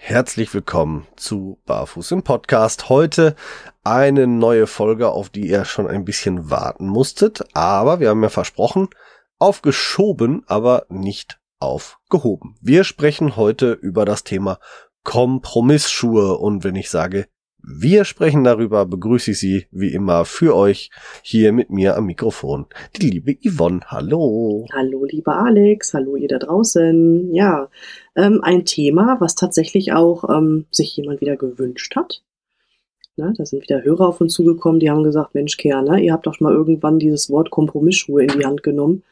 herzlich willkommen zu Barfuß im Podcast. Heute eine neue Folge, auf die ihr schon ein bisschen warten musstet. Aber wir haben ja versprochen, aufgeschoben, aber nicht aufgehoben. Wir sprechen heute über das Thema Kompromissschuhe. Und wenn ich sage, wir sprechen darüber, begrüße ich Sie wie immer für euch hier mit mir am Mikrofon. Die liebe Yvonne, hallo. Hallo, lieber Alex, hallo ihr da draußen. Ja, ähm, ein Thema, was tatsächlich auch ähm, sich jemand wieder gewünscht hat. Ne, da sind wieder Hörer auf uns zugekommen, die haben gesagt, Mensch, Kerl, ne, ihr habt doch mal irgendwann dieses Wort Kompromissschuhe in die Hand genommen,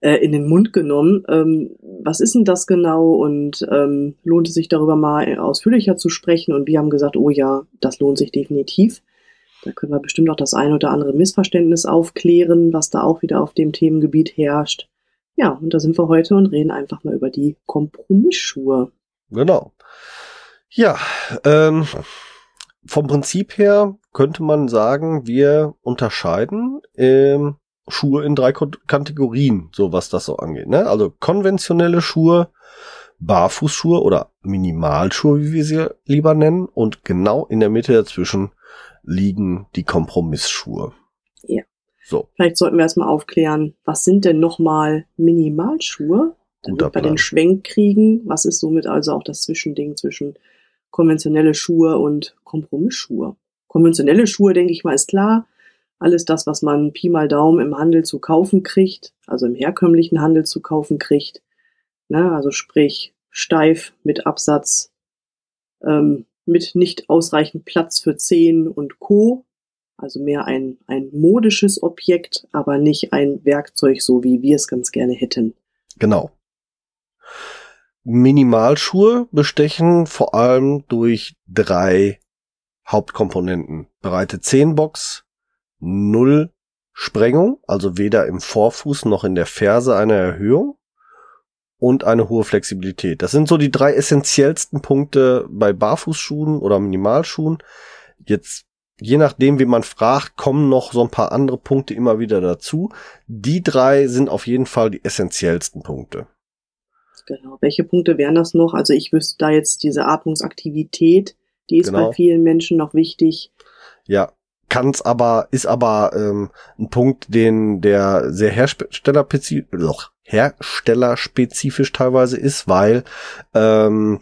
äh, in den Mund genommen. Ähm, was ist denn das genau und ähm, lohnt es sich darüber mal ausführlicher zu sprechen? Und wir haben gesagt, oh ja, das lohnt sich definitiv. Da können wir bestimmt auch das ein oder andere Missverständnis aufklären, was da auch wieder auf dem Themengebiet herrscht. Ja, und da sind wir heute und reden einfach mal über die Kompromissschuhe. Genau. Ja, ähm, vom Prinzip her könnte man sagen, wir unterscheiden ähm, Schuhe in drei Kategorien, so was das so angeht. Ne? Also konventionelle Schuhe, Barfußschuhe oder Minimalschuhe, wie wir sie lieber nennen. Und genau in der Mitte dazwischen liegen die Kompromissschuhe. Ja. So. Vielleicht sollten wir erstmal aufklären, was sind denn nochmal Minimalschuhe? Damit wir den Schwenk kriegen. Was ist somit also auch das Zwischending zwischen konventionelle Schuhe und Kompromissschuhe. Konventionelle Schuhe, denke ich mal, ist klar. Alles das, was man Pi mal Daumen im Handel zu kaufen kriegt, also im herkömmlichen Handel zu kaufen kriegt. Ne, also sprich steif mit Absatz, ähm, mit nicht ausreichend Platz für Zehen und Co. Also mehr ein, ein modisches Objekt, aber nicht ein Werkzeug, so wie wir es ganz gerne hätten. Genau. Minimalschuhe bestechen vor allem durch drei Hauptkomponenten. Breite Zehenbox, Null Sprengung, also weder im Vorfuß noch in der Ferse eine Erhöhung und eine hohe Flexibilität. Das sind so die drei essentiellsten Punkte bei Barfußschuhen oder Minimalschuhen. Jetzt, je nachdem, wie man fragt, kommen noch so ein paar andere Punkte immer wieder dazu. Die drei sind auf jeden Fall die essentiellsten Punkte. Genau. Welche Punkte wären das noch? Also ich wüsste da jetzt diese Atmungsaktivität, die ist genau. bei vielen Menschen noch wichtig. Ja, kann's aber, ist aber ähm, ein Punkt, den der sehr herstellerspezifisch, herstellerspezifisch teilweise ist, weil ähm,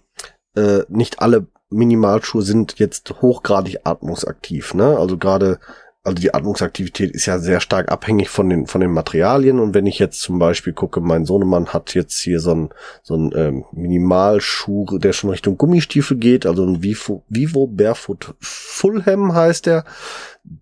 äh, nicht alle Minimalschuhe sind jetzt hochgradig atmungsaktiv. Ne? Also gerade also die Atmungsaktivität ist ja sehr stark abhängig von den, von den Materialien. Und wenn ich jetzt zum Beispiel gucke, mein Sohnemann hat jetzt hier so ein, so ein ähm, Minimalschuh, der schon Richtung Gummistiefel geht, also ein Vivo, Vivo Barefoot Fulham heißt der.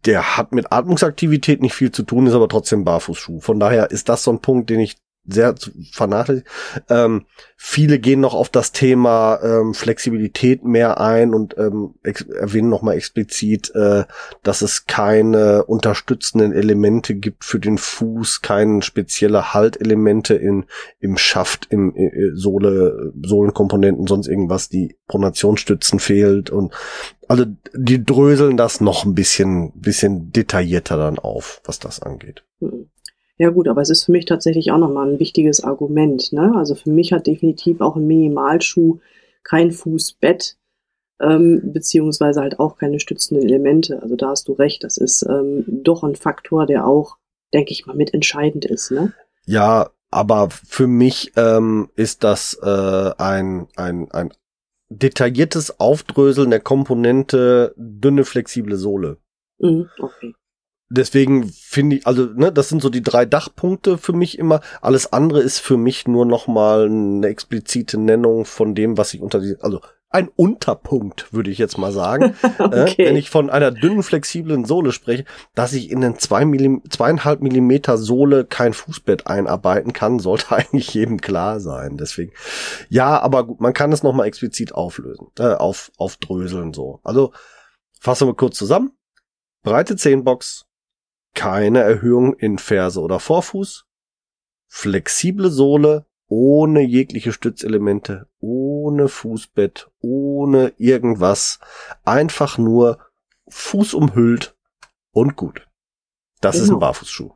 Der hat mit Atmungsaktivität nicht viel zu tun, ist aber trotzdem Barfußschuh. Von daher ist das so ein Punkt, den ich sehr vernachlässigt. Ähm, viele gehen noch auf das Thema ähm, Flexibilität mehr ein und ähm, erwähnen nochmal explizit, äh, dass es keine unterstützenden Elemente gibt für den Fuß, keine spezielle Haltelemente in, im Schaft, im äh, Sohle, Sohlenkomponenten, sonst irgendwas, die Pronationsstützen fehlt und also die dröseln das noch ein bisschen, bisschen detaillierter dann auf, was das angeht. Mhm. Ja gut, aber es ist für mich tatsächlich auch nochmal ein wichtiges Argument. Ne? Also für mich hat definitiv auch ein Minimalschuh kein Fußbett, ähm, beziehungsweise halt auch keine stützenden Elemente. Also da hast du recht, das ist ähm, doch ein Faktor, der auch, denke ich mal, mitentscheidend ist. Ne? Ja, aber für mich ähm, ist das äh, ein, ein, ein detailliertes Aufdröseln der Komponente dünne, flexible Sohle. Mhm, okay deswegen finde ich, also, ne, das sind so die drei Dachpunkte für mich immer. Alles andere ist für mich nur nochmal eine explizite Nennung von dem, was ich unter die, also ein Unterpunkt, würde ich jetzt mal sagen. Äh, okay. äh, wenn ich von einer dünnen, flexiblen Sohle spreche, dass ich in den zwei Millim zweieinhalb Millimeter Sohle kein Fußbett einarbeiten kann, sollte eigentlich jedem klar sein. Deswegen, ja, aber gut, man kann es nochmal explizit auflösen, äh, auf, aufdröseln so. Also, fassen wir kurz zusammen. Breite Zehnbox, keine Erhöhung in Ferse oder Vorfuß, flexible Sohle, ohne jegliche Stützelemente, ohne Fußbett, ohne irgendwas, einfach nur Fuß umhüllt und gut. Das genau. ist ein genau. Barfußschuh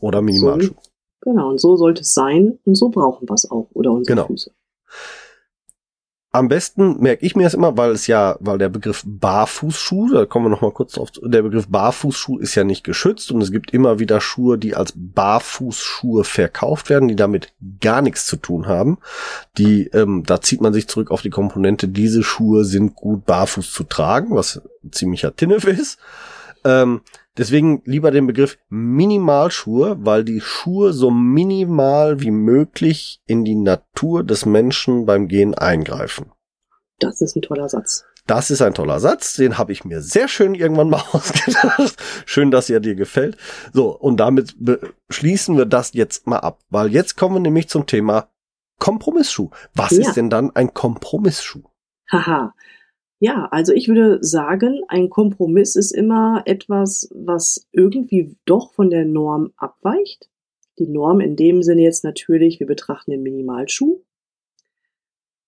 oder Minimalschuh. So, genau, und so sollte es sein und so brauchen wir es auch oder unsere genau. Füße. Am besten merke ich mir das immer, weil es ja, weil der Begriff Barfußschuh, da kommen wir noch mal kurz drauf, der Begriff Barfußschuh ist ja nicht geschützt und es gibt immer wieder Schuhe, die als Barfußschuhe verkauft werden, die damit gar nichts zu tun haben. Die, ähm, da zieht man sich zurück auf die Komponente, diese Schuhe sind gut barfuß zu tragen, was ziemlicher Tinnef ist. Ähm, Deswegen lieber den Begriff Minimalschuhe, weil die Schuhe so minimal wie möglich in die Natur des Menschen beim Gehen eingreifen. Das ist ein toller Satz. Das ist ein toller Satz, den habe ich mir sehr schön irgendwann mal ausgedacht. schön, dass er dir gefällt. So, und damit schließen wir das jetzt mal ab, weil jetzt kommen wir nämlich zum Thema Kompromissschuh. Was ja. ist denn dann ein Kompromissschuh? Haha, ja, also ich würde sagen, ein Kompromiss ist immer etwas, was irgendwie doch von der Norm abweicht. Die Norm in dem Sinne jetzt natürlich, wir betrachten den Minimalschuh.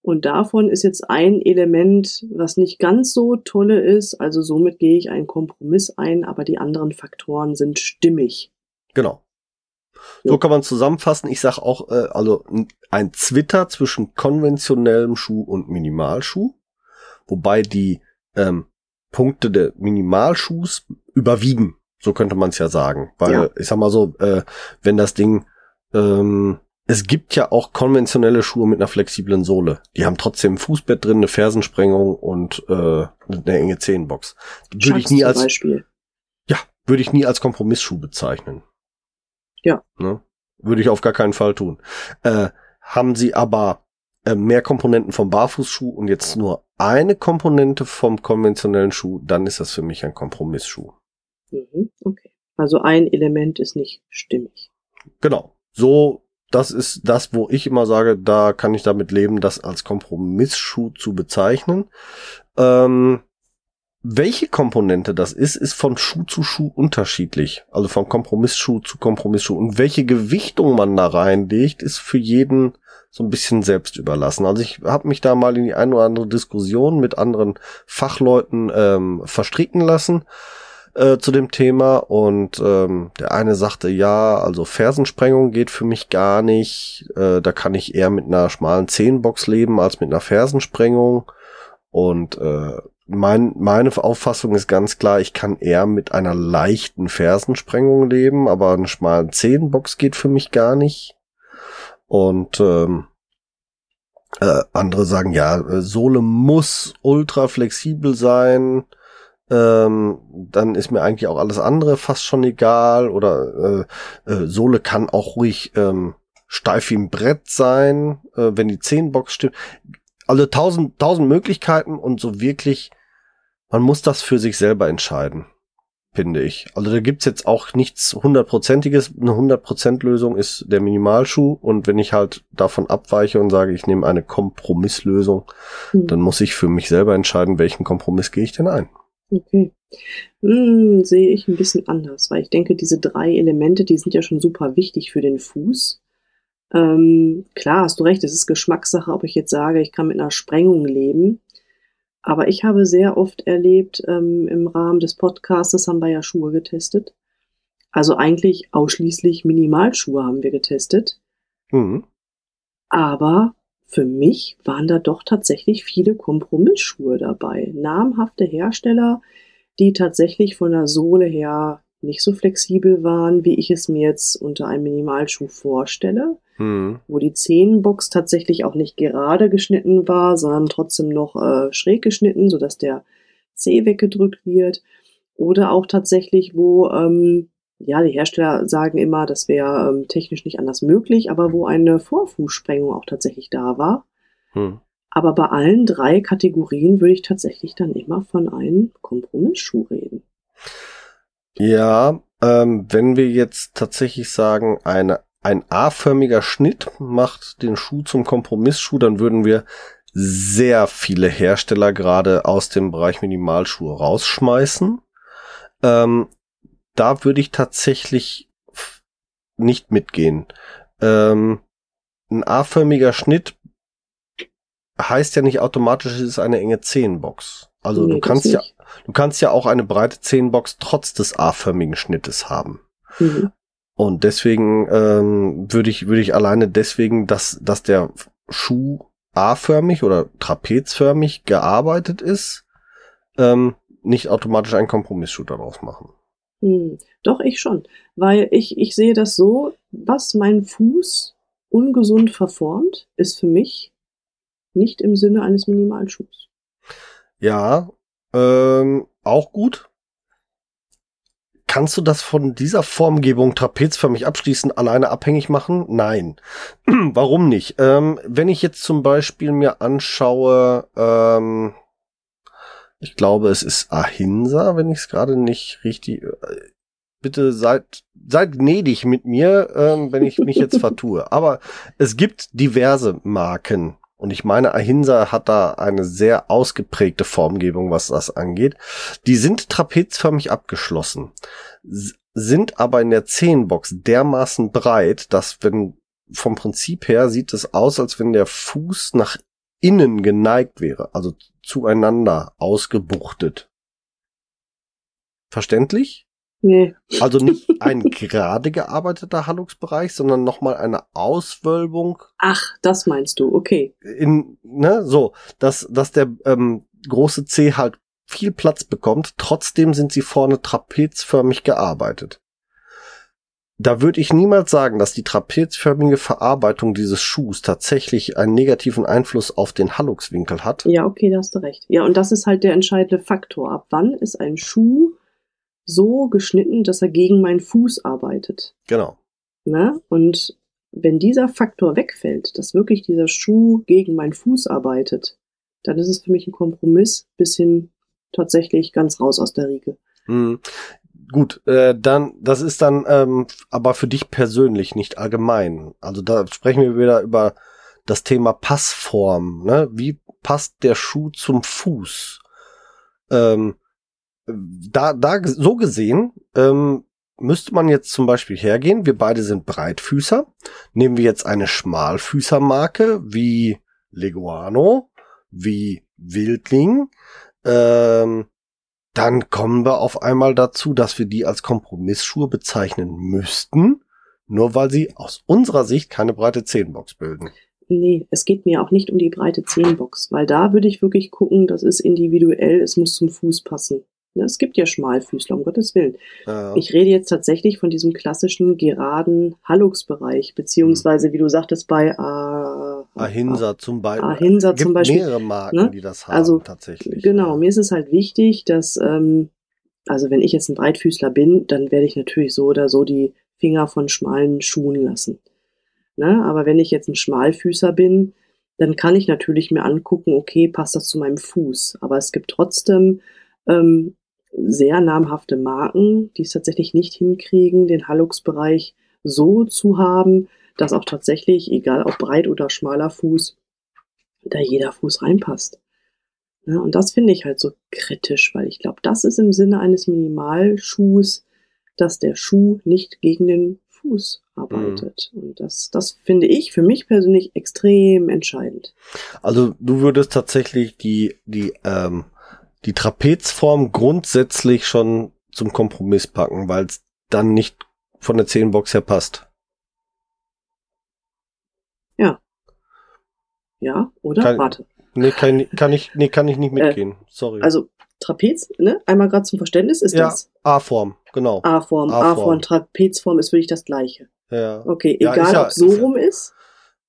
Und davon ist jetzt ein Element, was nicht ganz so tolle ist. Also somit gehe ich einen Kompromiss ein, aber die anderen Faktoren sind stimmig. Genau. So kann man zusammenfassen. Ich sage auch, äh, also ein Zwitter zwischen konventionellem Schuh und Minimalschuh wobei die ähm, Punkte der Minimalschuhs überwiegen. So könnte man es ja sagen. Weil, ja. ich sag mal so, äh, wenn das Ding, ähm, es gibt ja auch konventionelle Schuhe mit einer flexiblen Sohle. Die haben trotzdem ein Fußbett drin, eine Fersensprengung und äh, eine enge Zehenbox. Würde ich nie als Beispiel. Ja, würde ich nie als Kompromissschuh bezeichnen. Ja. Ne? Würde ich auf gar keinen Fall tun. Äh, haben sie aber äh, mehr Komponenten vom Barfußschuh und jetzt nur eine Komponente vom konventionellen Schuh, dann ist das für mich ein Kompromissschuh. Mhm, okay. Also ein Element ist nicht stimmig. Genau. So, das ist das, wo ich immer sage, da kann ich damit leben, das als Kompromissschuh zu bezeichnen. Ähm, welche Komponente das ist, ist von Schuh zu Schuh unterschiedlich. Also von Kompromissschuh zu Kompromissschuh. Und welche Gewichtung man da reinlegt, ist für jeden so ein bisschen selbst überlassen. Also ich habe mich da mal in die eine oder andere Diskussion mit anderen Fachleuten ähm, verstricken lassen äh, zu dem Thema und ähm, der eine sagte, ja, also Fersensprengung geht für mich gar nicht. Äh, da kann ich eher mit einer schmalen Zehenbox leben als mit einer Fersensprengung. Und äh, mein, meine Auffassung ist ganz klar, ich kann eher mit einer leichten Fersensprengung leben, aber eine schmalen Zehenbox geht für mich gar nicht. Und ähm, äh, andere sagen, ja, Sohle muss ultra flexibel sein. Ähm, dann ist mir eigentlich auch alles andere fast schon egal. Oder äh, äh, Sohle kann auch ruhig ähm, steif wie ein Brett sein, äh, wenn die Zehenbox stimmt. Also tausend, tausend Möglichkeiten und so wirklich, man muss das für sich selber entscheiden finde ich. Also da gibt's jetzt auch nichts hundertprozentiges. Eine hundertprozent Lösung ist der Minimalschuh und wenn ich halt davon abweiche und sage, ich nehme eine Kompromisslösung, hm. dann muss ich für mich selber entscheiden, welchen Kompromiss gehe ich denn ein. Okay. Hm, sehe ich ein bisschen anders, weil ich denke, diese drei Elemente, die sind ja schon super wichtig für den Fuß. Ähm, klar, hast du recht, es ist Geschmackssache, ob ich jetzt sage, ich kann mit einer Sprengung leben. Aber ich habe sehr oft erlebt, ähm, im Rahmen des Podcasts haben wir ja Schuhe getestet. Also eigentlich ausschließlich Minimalschuhe haben wir getestet. Mhm. Aber für mich waren da doch tatsächlich viele Kompromissschuhe dabei. Namhafte Hersteller, die tatsächlich von der Sohle her nicht so flexibel waren, wie ich es mir jetzt unter einem Minimalschuh vorstelle hm. wo die Zehenbox tatsächlich auch nicht gerade geschnitten war, sondern trotzdem noch äh, schräg geschnitten, sodass der Zeh weggedrückt wird. Oder auch tatsächlich, wo, ähm, ja, die Hersteller sagen immer, das wäre ähm, technisch nicht anders möglich, aber wo eine Vorfußsprengung auch tatsächlich da war. Hm. Aber bei allen drei Kategorien würde ich tatsächlich dann immer von einem Kompromissschuh reden. Ja, ähm, wenn wir jetzt tatsächlich sagen, eine ein A-förmiger Schnitt macht den Schuh zum Kompromissschuh, dann würden wir sehr viele Hersteller gerade aus dem Bereich Minimalschuhe rausschmeißen. Ähm, da würde ich tatsächlich nicht mitgehen. Ähm, ein A-förmiger Schnitt heißt ja nicht automatisch, es ist eine enge Zehenbox. Also nee, du kannst ja, du kannst ja auch eine breite Zehenbox trotz des A-förmigen Schnittes haben. Mhm. Und deswegen ähm, würde ich würde ich alleine deswegen, dass dass der Schuh A-förmig oder trapezförmig gearbeitet ist, ähm, nicht automatisch einen Kompromissschuh daraus machen. Hm, doch, ich schon. Weil ich, ich sehe das so, was mein Fuß ungesund verformt, ist für mich nicht im Sinne eines Minimalschuhs. Ja, ähm, auch gut. Kannst du das von dieser Formgebung trapezförmig abschließend alleine abhängig machen? Nein. Warum nicht? Ähm, wenn ich jetzt zum Beispiel mir anschaue, ähm, ich glaube, es ist Ahinsa, wenn ich es gerade nicht richtig. Äh, bitte seid, seid gnädig mit mir, ähm, wenn ich mich jetzt vertue. Aber es gibt diverse Marken, und ich meine, Ahinsa hat da eine sehr ausgeprägte Formgebung, was das angeht. Die sind trapezförmig abgeschlossen, sind aber in der Zehenbox dermaßen breit, dass wenn vom Prinzip her sieht es aus, als wenn der Fuß nach innen geneigt wäre, also zueinander ausgebuchtet. Verständlich? Nee. Also nicht ein gerade gearbeiteter Halluxbereich, sondern nochmal eine Auswölbung. Ach, das meinst du, okay. In, ne, so, dass, dass der ähm, große C halt viel Platz bekommt, trotzdem sind sie vorne trapezförmig gearbeitet. Da würde ich niemals sagen, dass die trapezförmige Verarbeitung dieses Schuhs tatsächlich einen negativen Einfluss auf den Halluxwinkel hat. Ja, okay, da hast du recht. Ja, und das ist halt der entscheidende Faktor. Ab wann ist ein Schuh so geschnitten, dass er gegen meinen Fuß arbeitet. Genau. Na? Und wenn dieser Faktor wegfällt, dass wirklich dieser Schuh gegen meinen Fuß arbeitet, dann ist es für mich ein Kompromiss bis hin tatsächlich ganz raus aus der Riege. Hm. Gut, äh, dann, das ist dann ähm, aber für dich persönlich nicht allgemein. Also da sprechen wir wieder über das Thema Passform. Ne? Wie passt der Schuh zum Fuß? Ähm, da, da so gesehen, ähm, müsste man jetzt zum Beispiel hergehen. Wir beide sind Breitfüßer. Nehmen wir jetzt eine Schmalfüßermarke wie Leguano, wie Wildling. Ähm, dann kommen wir auf einmal dazu, dass wir die als Kompromissschuhe bezeichnen müssten, nur weil sie aus unserer Sicht keine breite Zehenbox bilden. Nee, es geht mir auch nicht um die breite Zehenbox, weil da würde ich wirklich gucken, das ist individuell, es muss zum Fuß passen. Ne, es gibt ja Schmalfüßler, um Gottes Willen. Ja. Ich rede jetzt tatsächlich von diesem klassischen geraden Hallux-Bereich, beziehungsweise, hm. wie du sagtest, bei äh, Ahinsa zum Beispiel. Ahinsa zum Beispiel. mehrere Marken, ne? die das haben, also, tatsächlich. Genau, ja. mir ist es halt wichtig, dass, ähm, also wenn ich jetzt ein Breitfüßler bin, dann werde ich natürlich so oder so die Finger von schmalen Schuhen lassen. Ne? Aber wenn ich jetzt ein Schmalfüßer bin, dann kann ich natürlich mir angucken, okay, passt das zu meinem Fuß. Aber es gibt trotzdem ähm, sehr namhafte Marken, die es tatsächlich nicht hinkriegen, den Hallux-Bereich so zu haben, dass auch tatsächlich, egal ob breit oder schmaler Fuß, da jeder Fuß reinpasst. Ja, und das finde ich halt so kritisch, weil ich glaube, das ist im Sinne eines Minimalschuhs, dass der Schuh nicht gegen den Fuß arbeitet. Mhm. Und das, das finde ich für mich persönlich extrem entscheidend. Also du würdest tatsächlich die, die ähm, die Trapezform grundsätzlich schon zum Kompromiss packen, weil es dann nicht von der Zehenbox her passt. Ja. Ja, oder? Kann, Warte. Nee, kann, kann ich, nee, kann ich nicht äh, mitgehen. Äh, Sorry. Also Trapez, ne? Einmal gerade zum Verständnis ist ja, das. A-Form, genau. A-Form, A-Form, Trapezform ist wirklich das gleiche. Ja. Okay, egal ja, ob so rum ist.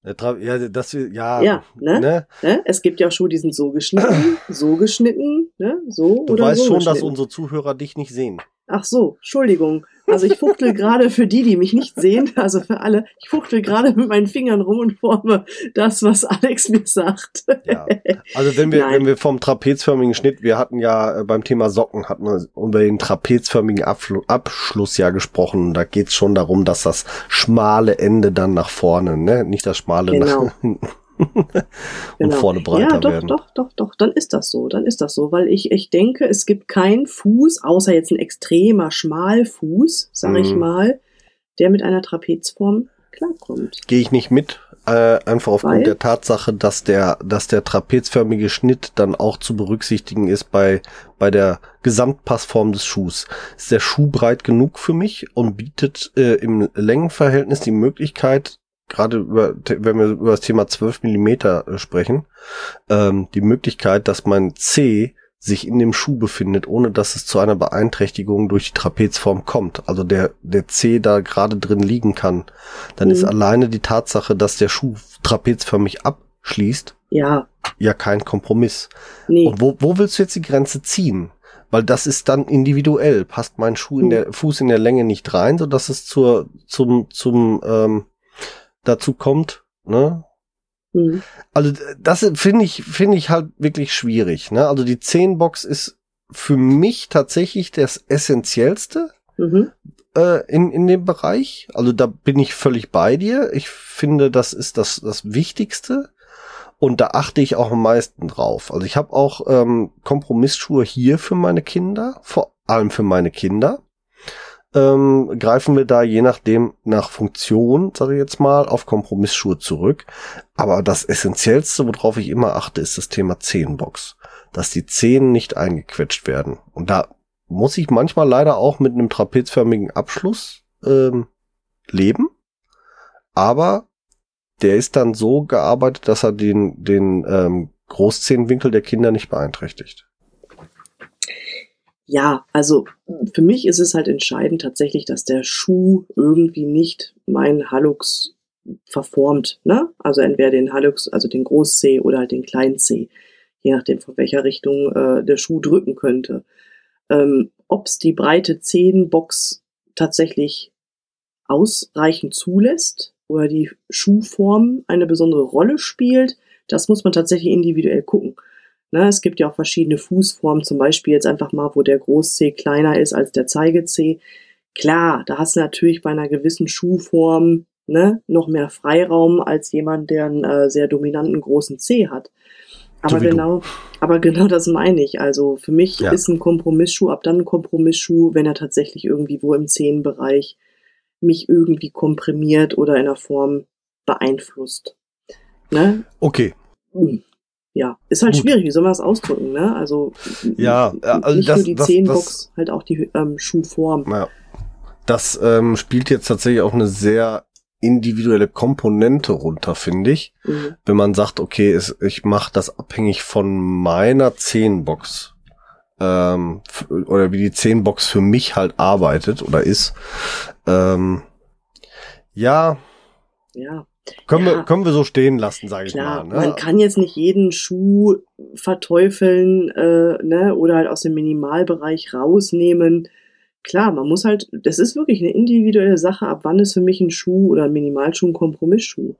Ja, das ja, ja ne? Ne? ne? Es gibt ja auch Schuhe, die sind so geschnitten, so geschnitten, ne? So du oder weißt so schon, dass unsere Zuhörer dich nicht sehen. Ach so, Entschuldigung. Also ich fuchtel gerade für die, die mich nicht sehen, also für alle, ich fuchtel gerade mit meinen Fingern rum und forme das, was Alex mir sagt. Ja. Also wenn wir, wenn wir vom trapezförmigen Schnitt, wir hatten ja äh, beim Thema Socken, hatten wir über den trapezförmigen Abfl Abschluss ja gesprochen. Da geht's schon darum, dass das schmale Ende dann nach vorne, ne? Nicht das schmale genau. nach hinten. und genau. vorne breiter ja, doch, werden. Doch, doch, doch, dann ist das so, dann ist das so, weil ich, ich denke, es gibt keinen Fuß, außer jetzt ein extremer Schmalfuß, sag mm. ich mhm. mal, der mit einer Trapezform klarkommt. Gehe ich nicht mit, äh, einfach aufgrund Weil? der Tatsache, dass der, dass der trapezförmige Schnitt dann auch zu berücksichtigen ist bei, bei der Gesamtpassform des Schuhs. Ist der Schuh breit genug für mich und bietet äh, im Längenverhältnis die Möglichkeit, gerade über, wenn wir über das Thema 12 Millimeter äh, sprechen, ähm, die Möglichkeit, dass mein C sich in dem Schuh befindet, ohne dass es zu einer Beeinträchtigung durch die Trapezform kommt. Also der, der C da gerade drin liegen kann. Dann mhm. ist alleine die Tatsache, dass der Schuh trapezförmig abschließt, ja, ja kein Kompromiss. Nee. Und wo, wo willst du jetzt die Grenze ziehen? Weil das ist dann individuell. Passt mein Schuh in mhm. der Fuß in der Länge nicht rein, so dass es zur, zum, zum, ähm, dazu kommt, ne? Mhm. Also das finde ich, finde ich halt wirklich schwierig. Ne? Also die 10 Box ist für mich tatsächlich das Essentiellste mhm. äh, in, in dem Bereich. Also da bin ich völlig bei dir. Ich finde, das ist das, das Wichtigste. Und da achte ich auch am meisten drauf. Also ich habe auch ähm, Kompromissschuhe hier für meine Kinder, vor allem für meine Kinder ähm, greifen wir da je nachdem nach Funktion, sage ich jetzt mal, auf Kompromissschuhe zurück. Aber das Essentiellste, worauf ich immer achte, ist das Thema Zehenbox. Dass die Zehen nicht eingequetscht werden. Und da muss ich manchmal leider auch mit einem trapezförmigen Abschluss ähm, leben. Aber der ist dann so gearbeitet, dass er den, den ähm, Großzehenwinkel der Kinder nicht beeinträchtigt ja, also für mich ist es halt entscheidend tatsächlich, dass der Schuh irgendwie nicht meinen Hallux verformt, ne? Also entweder den Hallux, also den Groß-C oder halt den Klein-C, je nachdem von welcher Richtung äh, der Schuh drücken könnte. Ähm, Ob es die breite Zehenbox tatsächlich ausreichend zulässt oder die Schuhform eine besondere Rolle spielt, das muss man tatsächlich individuell gucken. Ne, es gibt ja auch verschiedene Fußformen, zum Beispiel jetzt einfach mal, wo der Groß-C kleiner ist als der Zeige-C. Klar, da hast du natürlich bei einer gewissen Schuhform ne, noch mehr Freiraum als jemand, der einen äh, sehr dominanten großen C hat. Aber so genau, aber genau das meine ich. Also für mich ja. ist ein Kompromissschuh ab dann ein Kompromissschuh, wenn er tatsächlich irgendwie wo im Zehenbereich mich irgendwie komprimiert oder in der Form beeinflusst. Ne? Okay. Hm ja, ist halt Gut. schwierig, wie soll man das ausdrücken, ne? Also, ja, also nicht das, nur die das, Zehenbox, halt auch die ähm, Schuhform. Ja. Das ähm, spielt jetzt tatsächlich auch eine sehr individuelle Komponente runter, finde ich. Mhm. Wenn man sagt, okay, es, ich mache das abhängig von meiner Zehenbox. Ähm, oder wie die Zehenbox für mich halt arbeitet oder ist. Ähm, ja. Ja. Können, ja, wir, können wir so stehen lassen, sage ich mal. Ne? Man kann jetzt nicht jeden Schuh verteufeln äh, ne, oder halt aus dem Minimalbereich rausnehmen. Klar, man muss halt, das ist wirklich eine individuelle Sache, ab wann ist für mich ein Schuh oder ein Minimalschuh ein Kompromissschuh.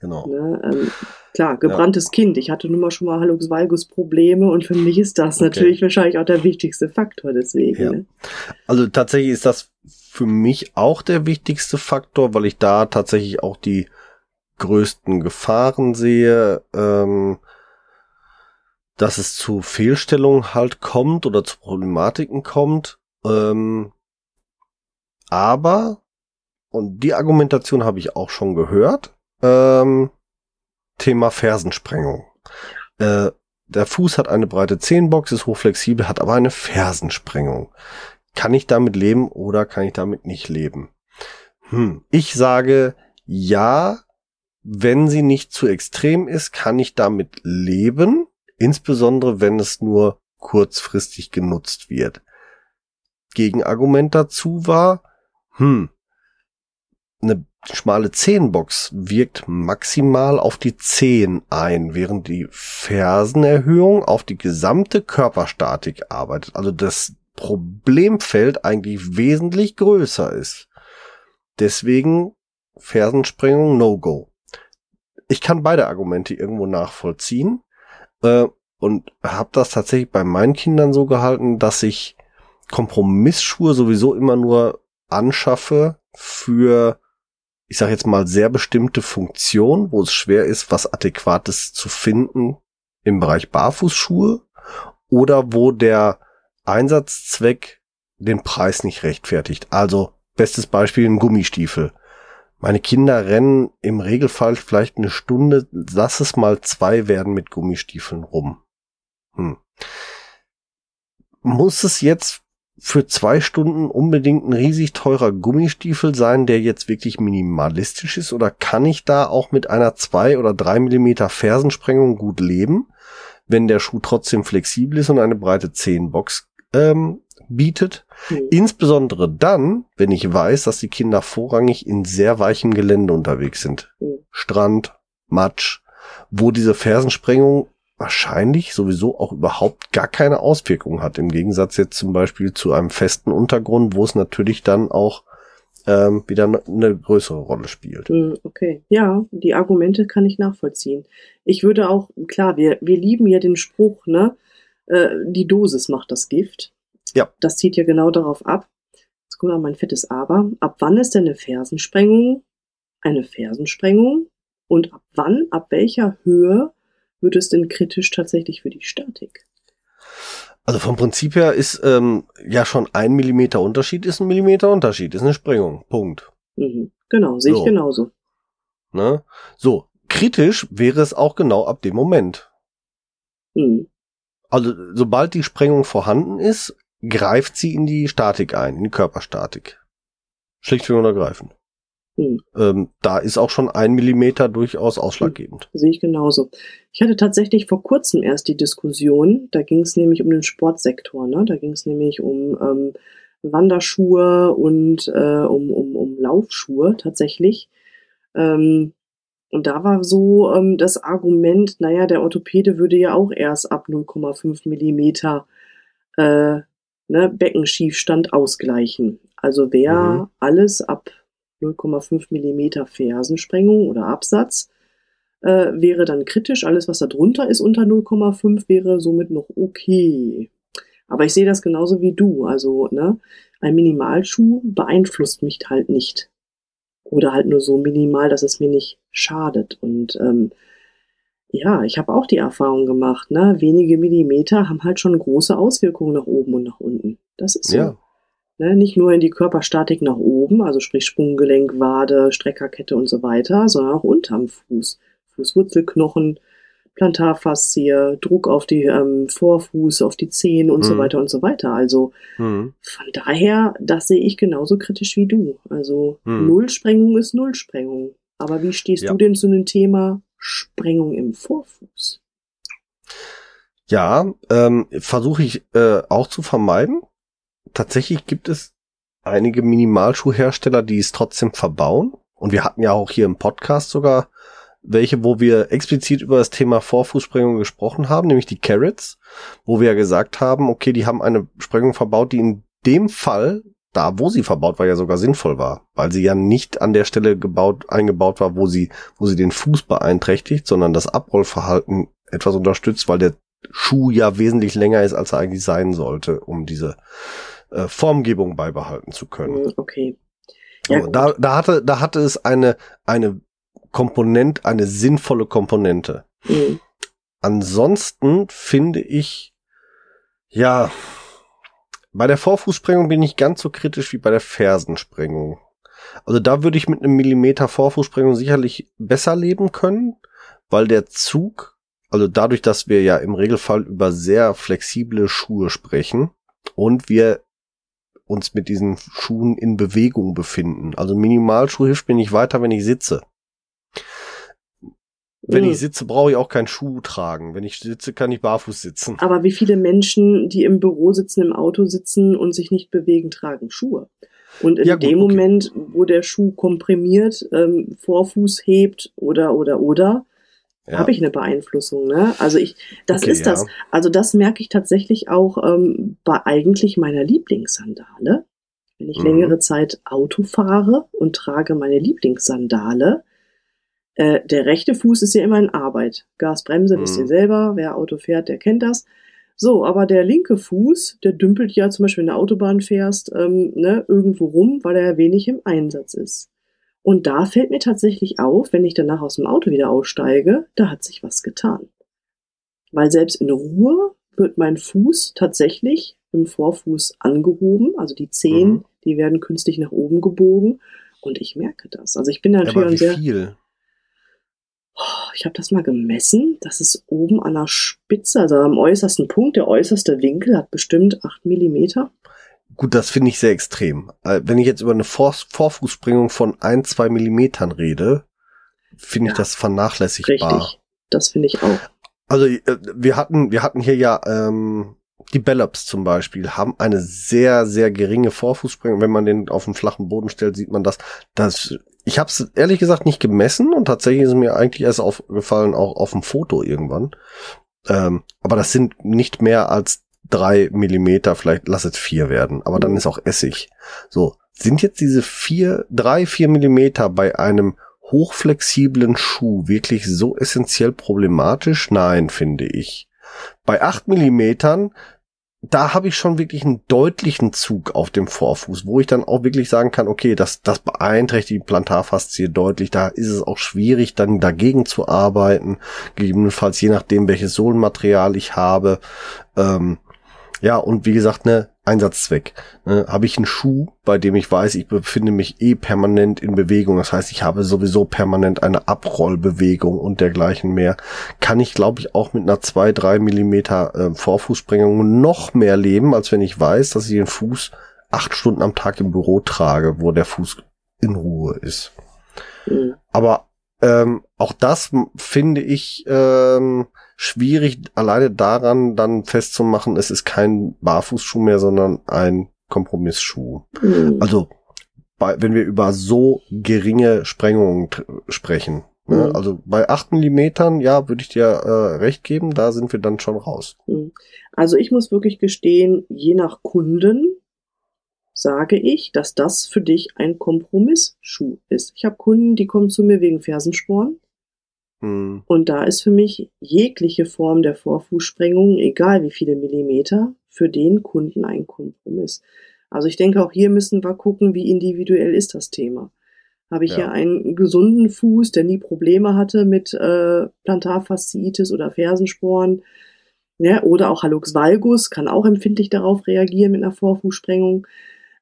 Genau. Ne, ähm, klar, gebranntes ja. Kind. Ich hatte nun mal schon mal Hallux Valgus Probleme und für mich ist das okay. natürlich wahrscheinlich auch der wichtigste Faktor deswegen. Ja. Ne? Also tatsächlich ist das für mich auch der wichtigste Faktor, weil ich da tatsächlich auch die größten Gefahren sehe, ähm, dass es zu Fehlstellungen halt kommt oder zu Problematiken kommt. Ähm, aber, und die Argumentation habe ich auch schon gehört, ähm, Thema Fersensprengung. Äh, der Fuß hat eine breite Zehenbox, ist hochflexibel, hat aber eine Fersensprengung. Kann ich damit leben oder kann ich damit nicht leben? Hm. Ich sage, ja, wenn sie nicht zu extrem ist, kann ich damit leben, insbesondere wenn es nur kurzfristig genutzt wird. Gegenargument dazu war, hm, eine schmale Zehenbox wirkt maximal auf die Zehen ein, während die Fersenerhöhung auf die gesamte Körperstatik arbeitet. Also das Problemfeld eigentlich wesentlich größer ist. Deswegen Fersensprengung No-Go ich kann beide Argumente irgendwo nachvollziehen äh, und habe das tatsächlich bei meinen Kindern so gehalten, dass ich Kompromissschuhe sowieso immer nur anschaffe für ich sage jetzt mal, sehr bestimmte Funktion, wo es schwer ist, was Adäquates zu finden im Bereich Barfußschuhe oder wo der Einsatzzweck den Preis nicht rechtfertigt. Also bestes Beispiel ein Gummistiefel. Meine Kinder rennen im Regelfall vielleicht eine Stunde, lass es mal zwei werden mit Gummistiefeln rum. Hm. Muss es jetzt für zwei Stunden unbedingt ein riesig teurer Gummistiefel sein, der jetzt wirklich minimalistisch ist? Oder kann ich da auch mit einer zwei oder drei Millimeter Fersensprengung gut leben, wenn der Schuh trotzdem flexibel ist und eine breite Zehenbox ähm, bietet? Mhm. Insbesondere dann, wenn ich weiß, dass die Kinder vorrangig in sehr weichem Gelände unterwegs sind. Mhm. Strand, Matsch, wo diese Fersensprengung wahrscheinlich sowieso auch überhaupt gar keine Auswirkung hat. Im Gegensatz jetzt zum Beispiel zu einem festen Untergrund, wo es natürlich dann auch ähm, wieder eine größere Rolle spielt. Hm, okay, ja, die Argumente kann ich nachvollziehen. Ich würde auch, klar, wir, wir lieben ja den Spruch, ne? Äh, die Dosis macht das Gift. Ja. Das zieht ja genau darauf ab. Jetzt kommt auch mein fettes Aber. Ab wann ist denn eine Fersensprengung eine Fersensprengung? Und ab wann, ab welcher Höhe wird es denn kritisch tatsächlich für die Statik? Also vom Prinzip her ist ähm, ja schon ein Millimeter Unterschied ist ein Millimeter Unterschied, ist eine Sprengung. Punkt. Mhm. Genau, sehe so. ich genauso. Ne? So, kritisch wäre es auch genau ab dem Moment. Mhm. Also sobald die Sprengung vorhanden ist, greift sie in die Statik ein, in die Körperstatik. Schlichtweg und ergreifend. Hm. Ähm, da ist auch schon ein Millimeter durchaus ausschlaggebend. Hm. Sehe ich genauso. Ich hatte tatsächlich vor kurzem erst die Diskussion, da ging es nämlich um den Sportsektor, ne? Da ging es nämlich um ähm, Wanderschuhe und äh, um, um, um Laufschuhe tatsächlich. Ähm, und da war so ähm, das Argument, naja, der Orthopäde würde ja auch erst ab 0,5 Millimeter äh, ne, Beckenschiefstand ausgleichen. Also wäre mhm. alles ab 0,5 Millimeter Fersensprengung oder Absatz äh, wäre dann kritisch. Alles, was da drunter ist unter 0,5, wäre somit noch okay. Aber ich sehe das genauso wie du. Also, ne, ein Minimalschuh beeinflusst mich halt nicht. Oder halt nur so minimal, dass es mir nicht schadet. Und ähm, ja, ich habe auch die Erfahrung gemacht, ne? Wenige Millimeter haben halt schon große Auswirkungen nach oben und nach unten. Das ist so. Ja. Ne, nicht nur in die Körperstatik nach oben, also sprich Sprunggelenk, Wade, Streckerkette und so weiter, sondern auch unterm Fuß. Fußwurzelknochen, Plantarfaszie, Druck auf die ähm, Vorfuß, auf die Zehen und mhm. so weiter und so weiter. Also mhm. von daher, das sehe ich genauso kritisch wie du. Also mhm. Nullsprengung ist Nullsprengung. Aber wie stehst ja. du denn zu dem Thema Sprengung im Vorfuß? Ja, ähm, versuche ich äh, auch zu vermeiden tatsächlich gibt es einige Minimalschuhhersteller, die es trotzdem verbauen. Und wir hatten ja auch hier im Podcast sogar welche, wo wir explizit über das Thema Vorfußsprengung gesprochen haben, nämlich die Carrots, wo wir ja gesagt haben, okay, die haben eine Sprengung verbaut, die in dem Fall, da wo sie verbaut war, ja sogar sinnvoll war, weil sie ja nicht an der Stelle gebaut, eingebaut war, wo sie, wo sie den Fuß beeinträchtigt, sondern das Abrollverhalten etwas unterstützt, weil der Schuh ja wesentlich länger ist, als er eigentlich sein sollte, um diese äh, Formgebung beibehalten zu können. Hm, okay. Ja, so, da, da hatte, da hatte es eine, eine Komponente, eine sinnvolle Komponente. Mhm. Ansonsten finde ich, ja, bei der Vorfußsprengung bin ich ganz so kritisch wie bei der Fersensprengung. Also da würde ich mit einem Millimeter Vorfußsprengung sicherlich besser leben können, weil der Zug, also dadurch, dass wir ja im Regelfall über sehr flexible Schuhe sprechen und wir uns mit diesen Schuhen in Bewegung befinden. Also Minimalschuh hilft mir nicht weiter, wenn ich sitze. Wenn mhm. ich sitze, brauche ich auch keinen Schuh tragen. Wenn ich sitze, kann ich barfuß sitzen. Aber wie viele Menschen, die im Büro sitzen, im Auto sitzen und sich nicht bewegen, tragen Schuhe? Und in ja, gut, dem okay. Moment, wo der Schuh komprimiert, ähm, Vorfuß hebt oder oder oder, ja. habe ich eine Beeinflussung. Ne? Also ich, das okay, ist das. Ja. Also das merke ich tatsächlich auch ähm, bei eigentlich meiner Lieblingssandale. Wenn ich mhm. längere Zeit Auto fahre und trage meine Lieblingssandale, äh, der rechte Fuß ist ja immer in Arbeit. Gasbremse, mhm. wisst ihr selber, wer Auto fährt, der kennt das. So, aber der linke Fuß, der dümpelt ja zum Beispiel, wenn du Autobahn fährst, ähm, ne, irgendwo rum, weil er wenig im Einsatz ist. Und da fällt mir tatsächlich auf, wenn ich danach aus dem Auto wieder aussteige, da hat sich was getan. Weil selbst in Ruhe wird mein Fuß tatsächlich im Vorfuß angehoben, also die Zehen, mhm. die werden künstlich nach oben gebogen und ich merke das. Also ich bin natürlich ja, aber wie sehr viel? Oh, ich habe das mal gemessen. Das ist oben an der Spitze, also am äußersten Punkt. Der äußerste Winkel hat bestimmt 8 Millimeter. Gut, das finde ich sehr extrem. Äh, wenn ich jetzt über eine Vor Vorfußspringung von ein, zwei Millimetern rede, finde ja, ich das vernachlässigbar. Richtig, das finde ich auch. Also äh, wir hatten, wir hatten hier ja ähm, die Bellops zum Beispiel haben eine sehr, sehr geringe Vorfußsprengung. Wenn man den auf den flachen Boden stellt, sieht man das. das ich habe es ehrlich gesagt nicht gemessen und tatsächlich ist mir eigentlich erst aufgefallen, auch auf dem Foto irgendwann. Ähm, aber das sind nicht mehr als drei Millimeter, vielleicht lass es vier werden, aber dann ist auch Essig. So, sind jetzt diese vier, drei, vier Millimeter bei einem hochflexiblen Schuh wirklich so essentiell problematisch? Nein, finde ich. Bei acht Millimetern da habe ich schon wirklich einen deutlichen Zug auf dem Vorfuß, wo ich dann auch wirklich sagen kann, okay, das, das beeinträchtigt die Plantarfaszie deutlich. Da ist es auch schwierig, dann dagegen zu arbeiten. Gegebenenfalls je nachdem, welches Sohlenmaterial ich habe. Ähm, ja, und wie gesagt, ne, Einsatzzweck. Ne, habe ich einen Schuh, bei dem ich weiß, ich befinde mich eh permanent in Bewegung. Das heißt, ich habe sowieso permanent eine Abrollbewegung und dergleichen mehr. Kann ich, glaube ich, auch mit einer zwei drei Millimeter äh, Vorfußsprengung noch mehr leben, als wenn ich weiß, dass ich den Fuß acht Stunden am Tag im Büro trage, wo der Fuß in Ruhe ist. Mhm. Aber ähm, auch das finde ich ähm, schwierig, alleine daran dann festzumachen, es ist kein Barfußschuh mehr, sondern ein Kompromissschuh. Mhm. Also bei, wenn wir über so geringe Sprengungen sprechen. Ne? Mhm. Also bei acht Millimetern, ja, würde ich dir äh, recht geben, da sind wir dann schon raus. Mhm. Also ich muss wirklich gestehen, je nach Kunden sage ich, dass das für dich ein Kompromissschuh ist. Ich habe Kunden, die kommen zu mir wegen Fersensporn. Hm. Und da ist für mich jegliche Form der Vorfußsprengung, egal wie viele Millimeter, für den Kunden ein Kompromiss. Also ich denke, auch hier müssen wir gucken, wie individuell ist das Thema. Habe ich ja. hier einen gesunden Fuß, der nie Probleme hatte mit äh, Plantarfasziitis oder Fersensporn, ja, oder auch Hallux valgus, kann auch empfindlich darauf reagieren mit einer Vorfußsprengung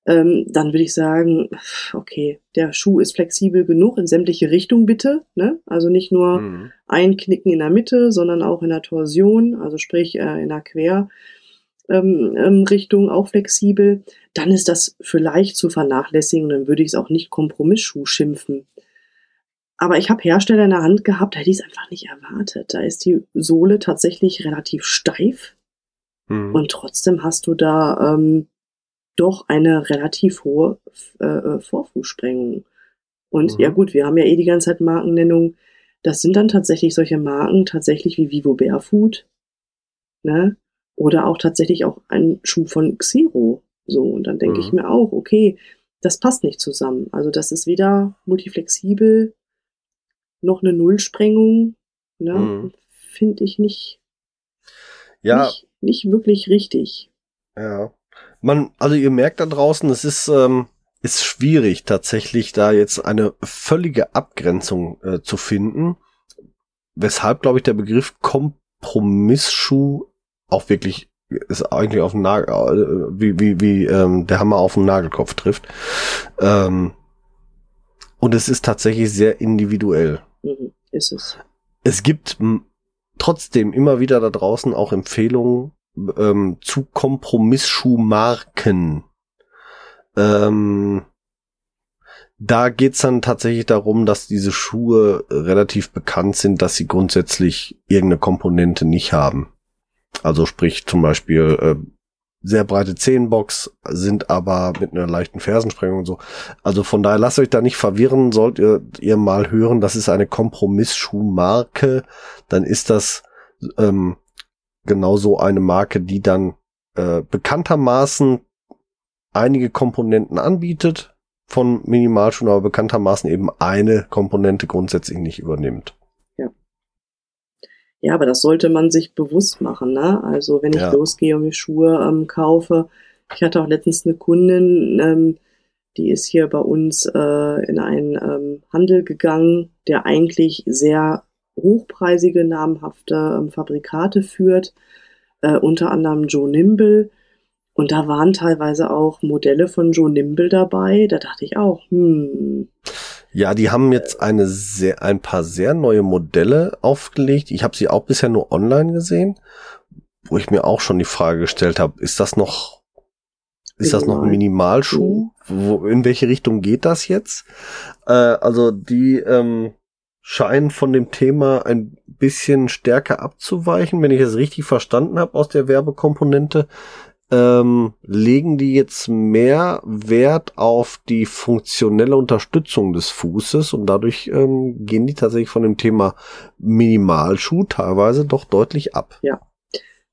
ähm, dann würde ich sagen, okay, der Schuh ist flexibel genug in sämtliche Richtungen bitte. Ne? Also nicht nur mhm. einknicken in der Mitte, sondern auch in der Torsion, also sprich äh, in der Quer. Ähm, ähm, Richtung auch flexibel, dann ist das vielleicht zu vernachlässigen, dann würde ich es auch nicht Kompromissschuh schimpfen. Aber ich habe Hersteller in der Hand gehabt, da hätte ich es einfach nicht erwartet. Da ist die Sohle tatsächlich relativ steif mhm. und trotzdem hast du da ähm, doch eine relativ hohe äh, äh, Vorfußsprengung. Und mhm. ja gut, wir haben ja eh die ganze Zeit Markennennung. Das sind dann tatsächlich solche Marken, tatsächlich wie Vivo Barefoot, ne? Oder auch tatsächlich auch ein Schuh von Xero. So, und dann denke mhm. ich mir auch, okay, das passt nicht zusammen. Also das ist weder multiflexibel noch eine Nullsprengung. Ne? Mhm. Finde ich nicht, ja. nicht, nicht wirklich richtig. Ja man, also ihr merkt da draußen, es ist, ähm, ist schwierig tatsächlich da jetzt eine völlige Abgrenzung äh, zu finden, weshalb, glaube ich, der Begriff Kompromissschuh auch wirklich ist eigentlich auf den Nagel, äh, wie, wie, wie ähm, der Hammer auf den Nagelkopf trifft. Ähm, und es ist tatsächlich sehr individuell. Mhm, ist es. Es gibt trotzdem immer wieder da draußen auch Empfehlungen, ähm, zu Kompromissschuhmarken. Ähm, da geht's dann tatsächlich darum, dass diese Schuhe relativ bekannt sind, dass sie grundsätzlich irgendeine Komponente nicht haben. Also sprich zum Beispiel äh, sehr breite Zehenbox, sind aber mit einer leichten Fersensprengung und so. Also von daher lasst euch da nicht verwirren, sollt ihr, ihr mal hören, das ist eine Kompromissschuhmarke, dann ist das ähm, genauso eine Marke, die dann äh, bekanntermaßen einige Komponenten anbietet von Minimalschuhen, aber bekanntermaßen eben eine Komponente grundsätzlich nicht übernimmt. Ja. Ja, aber das sollte man sich bewusst machen, ne? Also wenn ich ja. losgehe und mir Schuhe ähm, kaufe, ich hatte auch letztens eine Kundin, ähm, Die ist hier bei uns äh, in einen ähm, Handel gegangen, der eigentlich sehr hochpreisige, namhafte ähm, Fabrikate führt, äh, unter anderem Joe Nimble. Und da waren teilweise auch Modelle von Joe Nimble dabei. Da dachte ich auch, hm. Ja, die haben jetzt eine sehr, ein paar sehr neue Modelle aufgelegt. Ich habe sie auch bisher nur online gesehen, wo ich mir auch schon die Frage gestellt habe, ist das noch, ist das noch ein Minimalschuh? Wo, in welche Richtung geht das jetzt? Äh, also die ähm, scheinen von dem Thema ein bisschen stärker abzuweichen, wenn ich es richtig verstanden habe aus der Werbekomponente ähm, legen die jetzt mehr Wert auf die funktionelle Unterstützung des Fußes und dadurch ähm, gehen die tatsächlich von dem Thema Minimalschuh teilweise doch deutlich ab. Ja.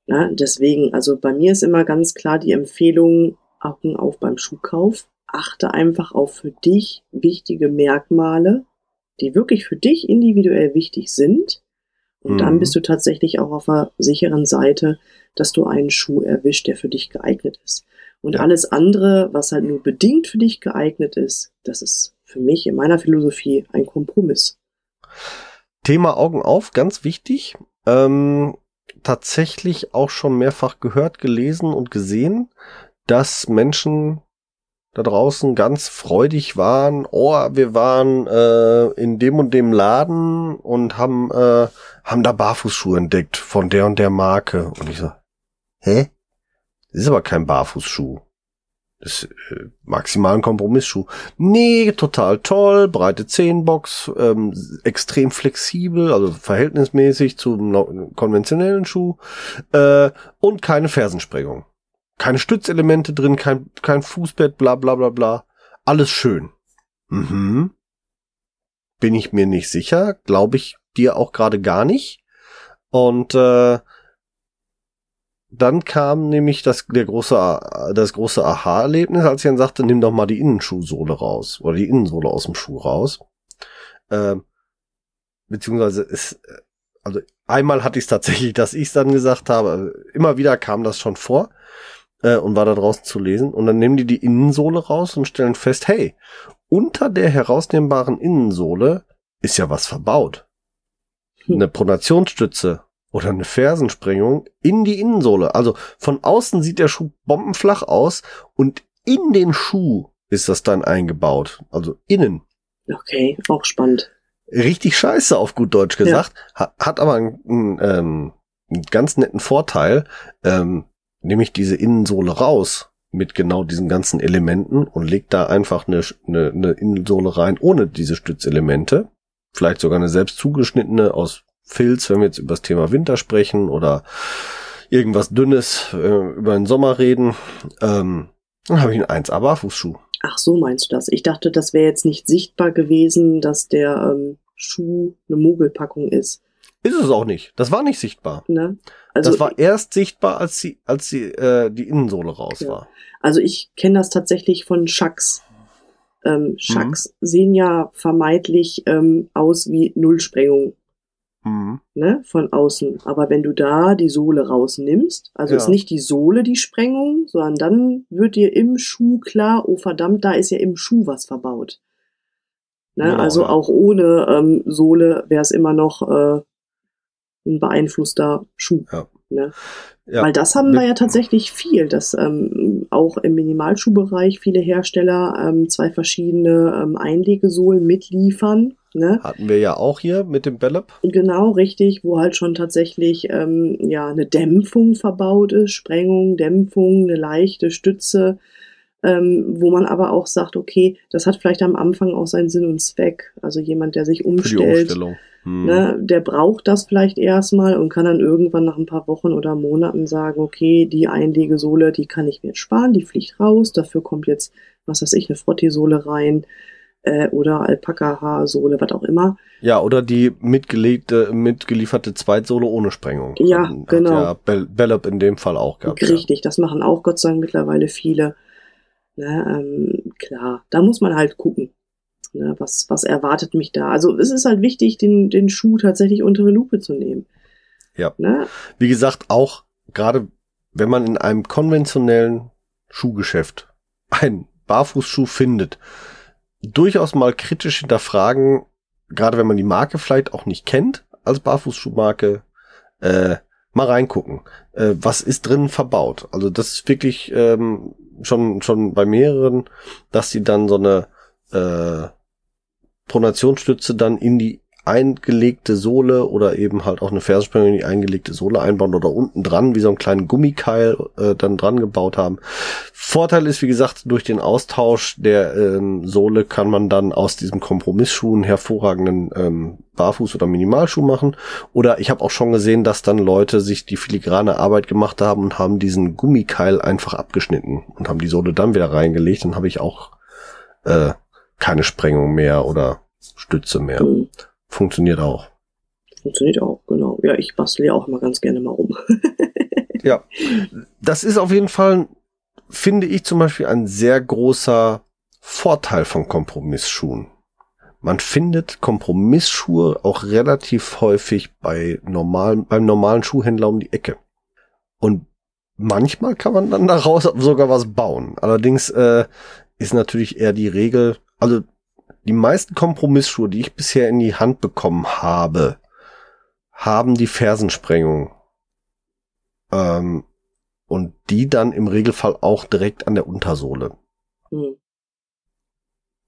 ja, deswegen, also bei mir ist immer ganz klar die Empfehlung, Augen auf beim Schuhkauf. Achte einfach auf für dich wichtige Merkmale, die wirklich für dich individuell wichtig sind. Und mhm. dann bist du tatsächlich auch auf der sicheren Seite, dass du einen Schuh erwischt, der für dich geeignet ist. Und alles andere, was halt nur bedingt für dich geeignet ist, das ist für mich in meiner Philosophie ein Kompromiss. Thema Augen auf, ganz wichtig. Ähm, tatsächlich auch schon mehrfach gehört, gelesen und gesehen, dass Menschen da draußen ganz freudig waren. Oh, wir waren äh, in dem und dem Laden und haben äh, haben da Barfußschuhe entdeckt von der und der Marke. Und ich so, hä? Das ist aber kein Barfußschuh. Das ist äh, maximal ein Kompromissschuh. Nee, total toll, breite Zehenbox, ähm, extrem flexibel, also verhältnismäßig zum konventionellen Schuh äh, und keine Fersensprengung. Keine Stützelemente drin, kein, kein Fußbett, bla bla bla bla. Alles schön. Mhm. Bin ich mir nicht sicher, glaube ich dir auch gerade gar nicht. Und äh, dann kam nämlich das, der große, das große Aha-Erlebnis, als ich dann sagte, nimm doch mal die Innenschuhsohle raus oder die Innensohle aus dem Schuh raus. Äh, beziehungsweise ist, also einmal hatte ich es tatsächlich, dass ich es dann gesagt habe. Immer wieder kam das schon vor äh, und war da draußen zu lesen. Und dann nehmen die die Innensohle raus und stellen fest, hey, unter der herausnehmbaren Innensohle ist ja was verbaut. Hm. Eine Pronationsstütze oder eine Fersensprengung in die Innensohle. Also von außen sieht der Schuh bombenflach aus und in den Schuh ist das dann eingebaut. Also innen. Okay, auch spannend. Richtig scheiße, auf gut Deutsch gesagt. Ja. Hat, aber einen, einen, ähm, einen, ganz netten Vorteil. Ähm, nämlich diese Innensohle raus mit genau diesen ganzen Elementen und legt da einfach eine, eine, eine Innensohle rein ohne diese Stützelemente. Vielleicht sogar eine selbst zugeschnittene aus Filz, wenn wir jetzt über das Thema Winter sprechen oder irgendwas Dünnes äh, über den Sommer reden, ähm, dann habe ich einen 1A Barfußschuh. Ach so meinst du das? Ich dachte, das wäre jetzt nicht sichtbar gewesen, dass der ähm, Schuh eine Mogelpackung ist. Ist es auch nicht. Das war nicht sichtbar. Ne? Also das war erst sichtbar, als sie, als sie äh, die Innensohle raus ja. war. Also ich kenne das tatsächlich von Schacks. Ähm, Schacks mhm. sehen ja vermeintlich ähm, aus wie Nullsprengung Mhm. Ne, von außen. Aber wenn du da die Sohle rausnimmst, also ja. ist nicht die Sohle die Sprengung, sondern dann wird dir im Schuh klar, oh verdammt, da ist ja im Schuh was verbaut. Ne, genau, also ja. auch ohne ähm, Sohle wäre es immer noch äh, ein beeinflusster Schuh. Ja. Ne? Ja. Weil das haben wir ja tatsächlich viel, dass ähm, auch im Minimalschuhbereich viele Hersteller ähm, zwei verschiedene ähm, Einlegesohlen mitliefern Ne? Hatten wir ja auch hier mit dem Bellop. Genau, richtig, wo halt schon tatsächlich ähm, ja eine Dämpfung verbaut ist, Sprengung, Dämpfung, eine leichte Stütze, ähm, wo man aber auch sagt, okay, das hat vielleicht am Anfang auch seinen Sinn und Zweck. Also jemand, der sich umstellt, hm. ne, der braucht das vielleicht erstmal und kann dann irgendwann nach ein paar Wochen oder Monaten sagen, okay, die Einlegesohle, die kann ich mir jetzt sparen, die fliegt raus, dafür kommt jetzt, was weiß ich, eine Frottee-Sohle rein äh, oder Alpaka-Haarsohle, was auch immer. Ja, oder die mitgelegte, mitgelieferte Zweitsohle ohne Sprengung. Ja, Hat genau. ja Bell Bellop in dem Fall auch gehabt. Richtig, ja. das machen auch Gott sei Dank mittlerweile viele. Ne, ähm, klar, da muss man halt gucken. Ne, was, was erwartet mich da? Also es ist halt wichtig, den, den Schuh tatsächlich unter die Lupe zu nehmen. Ja. Ne? Wie gesagt, auch gerade wenn man in einem konventionellen Schuhgeschäft einen Barfußschuh findet, durchaus mal kritisch hinterfragen, gerade wenn man die Marke vielleicht auch nicht kennt, als Barfußschuhmarke, äh, mal reingucken. Äh, was ist drin verbaut? Also das ist wirklich ähm, schon, schon bei mehreren, dass sie dann so eine äh, Pronationsstütze dann in die eingelegte Sohle oder eben halt auch eine Fersensprengung in die eingelegte Sohle einbauen oder unten dran wie so einen kleinen Gummikeil äh, dann dran gebaut haben. Vorteil ist, wie gesagt, durch den Austausch der ähm, Sohle kann man dann aus diesem Kompromissschuh einen hervorragenden ähm, Barfuß- oder Minimalschuh machen. Oder ich habe auch schon gesehen, dass dann Leute sich die filigrane Arbeit gemacht haben und haben diesen Gummikeil einfach abgeschnitten und haben die Sohle dann wieder reingelegt. Dann habe ich auch äh, keine Sprengung mehr oder Stütze mehr. Mhm. Funktioniert auch. Funktioniert auch, genau. Ja, ich bastel ja auch immer ganz gerne mal rum. ja, das ist auf jeden Fall, finde ich zum Beispiel, ein sehr großer Vorteil von Kompromissschuhen. Man findet Kompromissschuhe auch relativ häufig bei normalen, beim normalen Schuhhändler um die Ecke. Und manchmal kann man dann daraus sogar was bauen. Allerdings äh, ist natürlich eher die Regel, also die meisten Kompromissschuhe, die ich bisher in die Hand bekommen habe, haben die Fersensprengung. Ähm, und die dann im Regelfall auch direkt an der Untersohle. Mhm.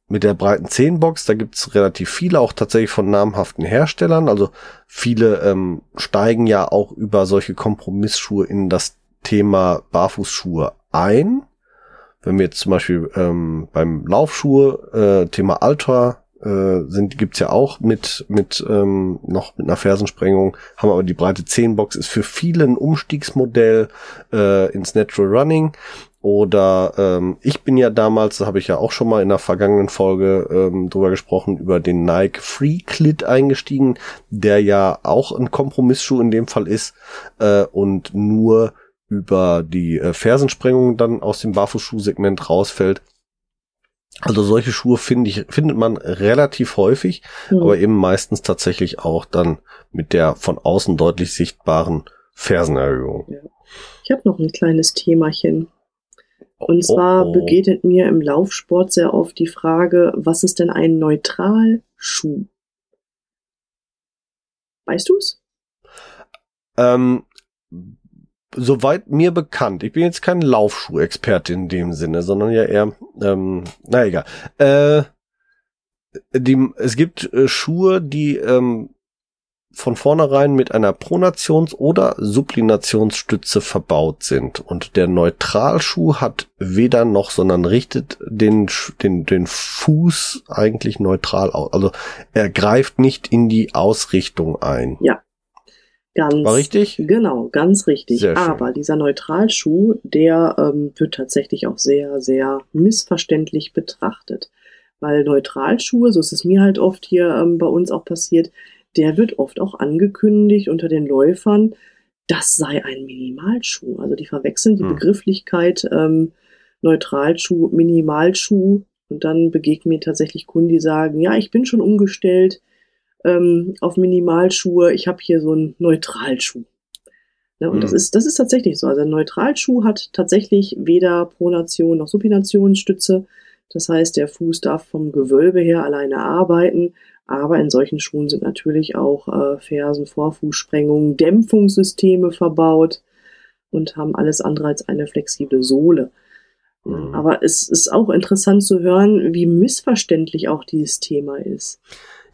Mit der breiten Zehenbox, da gibt's relativ viele, auch tatsächlich von namhaften Herstellern. Also viele ähm, steigen ja auch über solche Kompromissschuhe in das Thema Barfußschuhe ein. Wenn wir jetzt zum Beispiel ähm, beim Laufschuhe äh, Thema Ultra äh, sind, gibt's ja auch mit mit ähm, noch mit einer Fersensprengung, haben aber die breite 10 Box ist für viele ein Umstiegsmodell äh, ins Natural Running. Oder ähm, ich bin ja damals, da habe ich ja auch schon mal in der vergangenen Folge ähm, drüber gesprochen, über den Nike Free Clit eingestiegen, der ja auch ein Kompromissschuh in dem Fall ist äh, und nur über die äh, Fersensprengung dann aus dem Barfußschuhsegment rausfällt. Also solche Schuhe finde ich, findet man relativ häufig, mhm. aber eben meistens tatsächlich auch dann mit der von außen deutlich sichtbaren Fersenerhöhung. Ich habe noch ein kleines Themachen. Und oh, zwar oh, oh. begegnet mir im Laufsport sehr oft die Frage, was ist denn ein Neutralschuh? Weißt du's? Ähm, soweit mir bekannt, ich bin jetzt kein Laufschuhexperte in dem Sinne, sondern ja eher, ähm, na egal. Äh, die, es gibt äh, Schuhe, die ähm, von vornherein mit einer Pronations- oder Sublinationsstütze verbaut sind. Und der Neutralschuh hat weder noch, sondern richtet den, den, den Fuß eigentlich neutral aus. Also er greift nicht in die Ausrichtung ein. Ja, Ganz, War richtig? Genau, ganz richtig. Aber dieser Neutralschuh, der ähm, wird tatsächlich auch sehr, sehr missverständlich betrachtet. Weil Neutralschuhe, so ist es mir halt oft hier ähm, bei uns auch passiert, der wird oft auch angekündigt unter den Läufern, das sei ein Minimalschuh. Also die verwechseln die hm. Begrifflichkeit ähm, Neutralschuh, Minimalschuh und dann begegnen mir tatsächlich Kunden, die sagen, ja, ich bin schon umgestellt, ähm, auf Minimalschuhe. Ich habe hier so einen Neutralschuh. Ne, und mhm. das ist, das ist tatsächlich so. Also ein Neutralschuh hat tatsächlich weder Pronation noch Supinationsstütze. Das heißt, der Fuß darf vom Gewölbe her alleine arbeiten. Aber in solchen Schuhen sind natürlich auch äh, Fersen, Vorfußsprengungen, Dämpfungssysteme verbaut und haben alles andere als eine flexible Sohle. Mhm. Aber es ist auch interessant zu hören, wie missverständlich auch dieses Thema ist.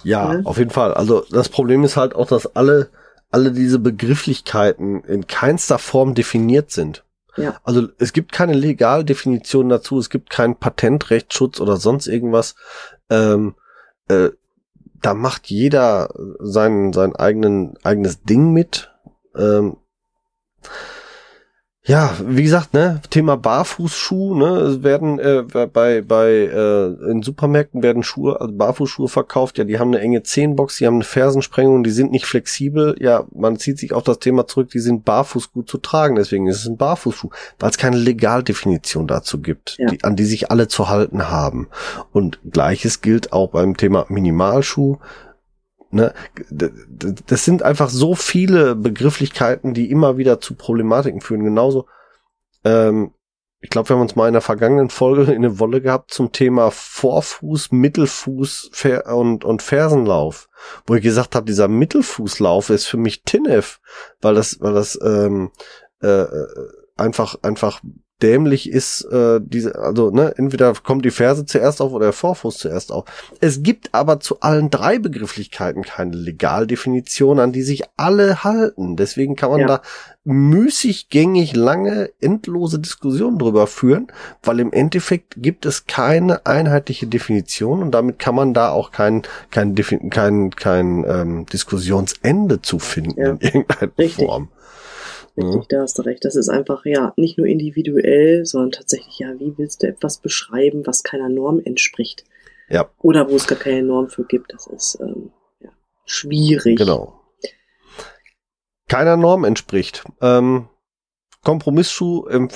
Ja, ja, auf jeden Fall. Also das Problem ist halt auch, dass alle, alle diese Begrifflichkeiten in keinster Form definiert sind. Ja. Also es gibt keine Legaldefinition dazu, es gibt keinen Patentrechtsschutz oder sonst irgendwas. Ähm, äh, da macht jeder sein, sein eigenen, eigenes Ding mit. Ähm, ja, wie gesagt, ne, Thema Barfußschuh, ne, es werden äh, bei bei äh, in Supermärkten werden Schuhe, also Barfußschuhe verkauft, ja, die haben eine enge Zehenbox, die haben eine Fersensprengung, die sind nicht flexibel, ja, man zieht sich auf das Thema zurück, die sind barfuß gut zu tragen, deswegen ist es ein Barfußschuh, weil es keine Legaldefinition dazu gibt, ja. die, an die sich alle zu halten haben. Und gleiches gilt auch beim Thema Minimalschuh, Ne, das sind einfach so viele Begrifflichkeiten, die immer wieder zu Problematiken führen. Genauso, ähm, ich glaube, wir haben uns mal in der vergangenen Folge in eine Wolle gehabt zum Thema Vorfuß, Mittelfuß und, und Fersenlauf, wo ich gesagt habe, dieser Mittelfußlauf ist für mich TINF, weil das, weil das ähm, äh, äh einfach einfach dämlich ist, äh, diese, also ne, entweder kommt die Ferse zuerst auf oder der Vorfuß zuerst auf. Es gibt aber zu allen drei Begrifflichkeiten keine Legaldefinition, an die sich alle halten. Deswegen kann man ja. da müßiggängig lange, endlose Diskussionen drüber führen, weil im Endeffekt gibt es keine einheitliche Definition und damit kann man da auch kein, kein, kein, kein ähm, Diskussionsende zu finden ja. in irgendeiner Richtig. Form. Richtig, da hast du recht. Das ist einfach, ja, nicht nur individuell, sondern tatsächlich, ja, wie willst du etwas beschreiben, was keiner Norm entspricht? Ja. Oder wo es gar keine Norm für gibt. Das ist ähm, ja, schwierig. Genau. Keiner Norm entspricht. Ähm, Kompromissschuh, ähm,